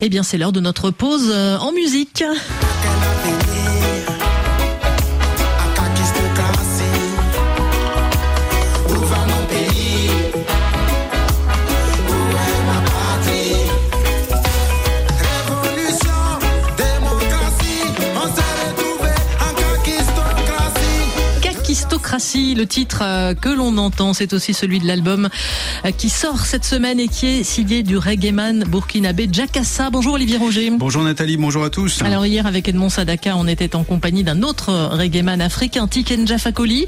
Eh bien, c'est l'heure de notre pause euh, en musique. Kakistocratie, le titre euh, que l'on entend, c'est aussi celui de l'album euh, qui sort cette semaine et qui est signé du reggaeman burkinabé Jakassa. Bonjour Olivier Roger. Bonjour Nathalie, bonjour à tous. Alors hier avec Edmond Sadaka, on était en compagnie d'un autre reggaeman africain, Tiken Jafakoli.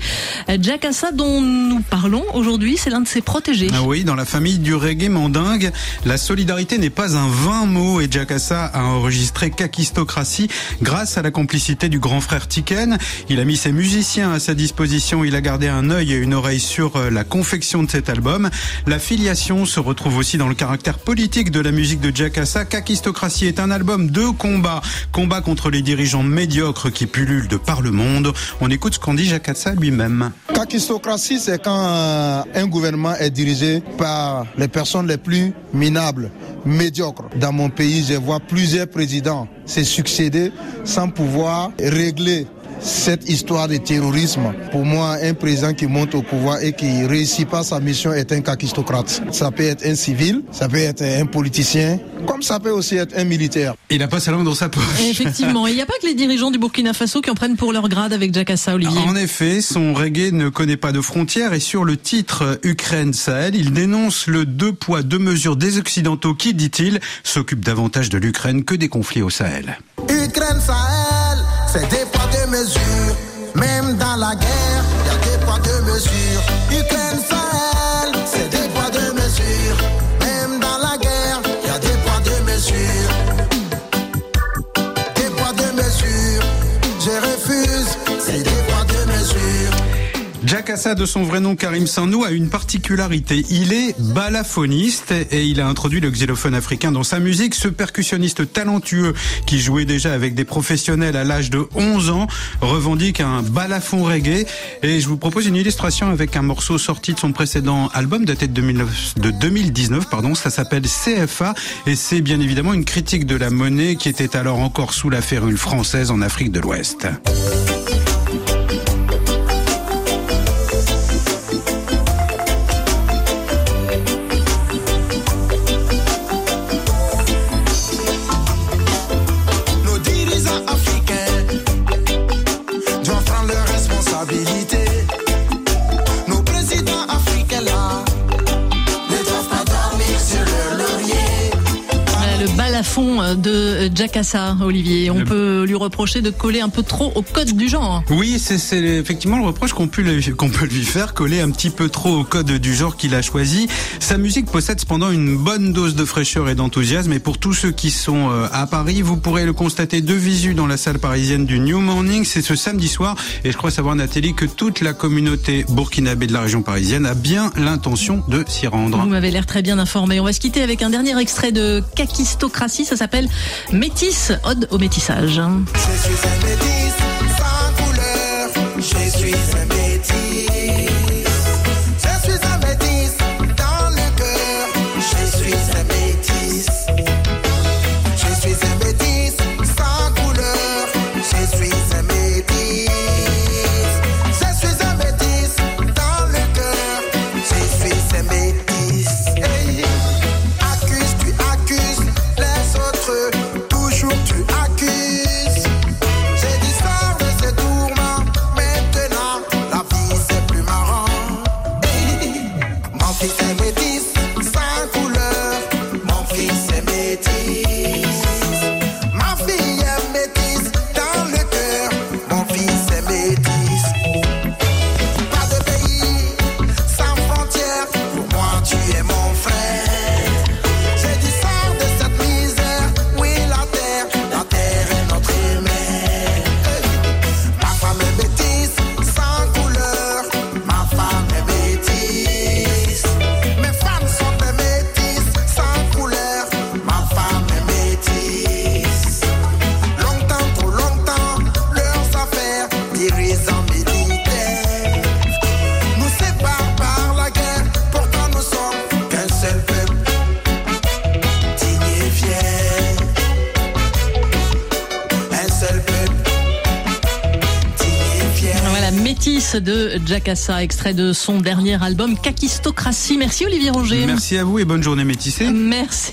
Euh, Jakassa dont nous parlons aujourd'hui, c'est l'un de ses protégés. Ah oui, dans la famille du reggae mandingue, la solidarité n'est pas un vain mot et Jakassa a enregistré Kakistocratie grâce à la complicité du grand frère Tiken. Il a mis ses musiciens à sa disposition, il a gardé un œil et une oreille sur euh, la confection de cet album. La filiation se retrouve aussi dans le caractère politique de la musique de Jakassa. Kakistocratie est un album de combat, combat contre les dirigeants médiocres qui pullulent de par le monde. On écoute ce qu'en dit Jakassa lui-même. Kakistocratie, c'est quand euh, un gouvernement est dirigé par les personnes les plus minables, médiocres. Dans mon pays, je vois plusieurs présidents se succéder sans pouvoir régler cette histoire de terrorisme. Pour moi, un président qui monte au pouvoir et qui réussit pas sa mission est un kakistocrate. Ça peut être un civil, ça peut être un politicien, comme ça peut aussi être un militaire. Il n'a pas sa langue dans sa poche. Effectivement, il n'y a pas que les dirigeants du Burkina Faso qui en prennent pour leur grade avec Jakassa, Olivier. En effet, son reggae ne connaît pas de frontières et sur le titre Ukraine Sahel, il dénonce le deux poids deux mesures des Occidentaux qui, dit-il, s'occupent davantage de l'Ukraine que des conflits au Sahel. Ukraine Sahel, c'est des mesures. Même dans la guerre, y a des poids deux mesures. Ukraine Sahel, Jakassa, de son vrai nom Karim Sanou, a une particularité. Il est balafoniste et il a introduit le xylophone africain dans sa musique. Ce percussionniste talentueux qui jouait déjà avec des professionnels à l'âge de 11 ans revendique un balafon reggae. Et je vous propose une illustration avec un morceau sorti de son précédent album daté de, 2009 de 2019. Pardon, ça s'appelle CFA et c'est bien évidemment une critique de la monnaie qui était alors encore sous la férule française en Afrique de l'Ouest. Balafon euh, de Jakassa, Olivier. On Le- peut lui reprocher de coller un peu trop au code du genre. Oui, c'est effectivement le reproche qu'on peut, lui- qu'on peut lui faire, coller un petit peu trop au code du genre qu'il a choisi. Sa musique possède cependant une bonne dose de fraîcheur et d'enthousiasme. Et pour tous ceux qui sont euh, à Paris, vous pourrez le constater de visu dans la salle parisienne du New Morning. C'est ce samedi soir. Et je crois savoir, Nathalie, que toute la communauté burkinabé de la région parisienne a bien l'intention de s'y rendre. Vous m'avez l'air très bien informé. On va se quitter avec un dernier extrait de Kakistocratie. Ça s'appelle Métis, ode au métissage. La métisse de Jacassa, extrait de son dernier album Kakistocratie. Merci Olivier Roger. Merci à vous et bonne journée métissée. Merci.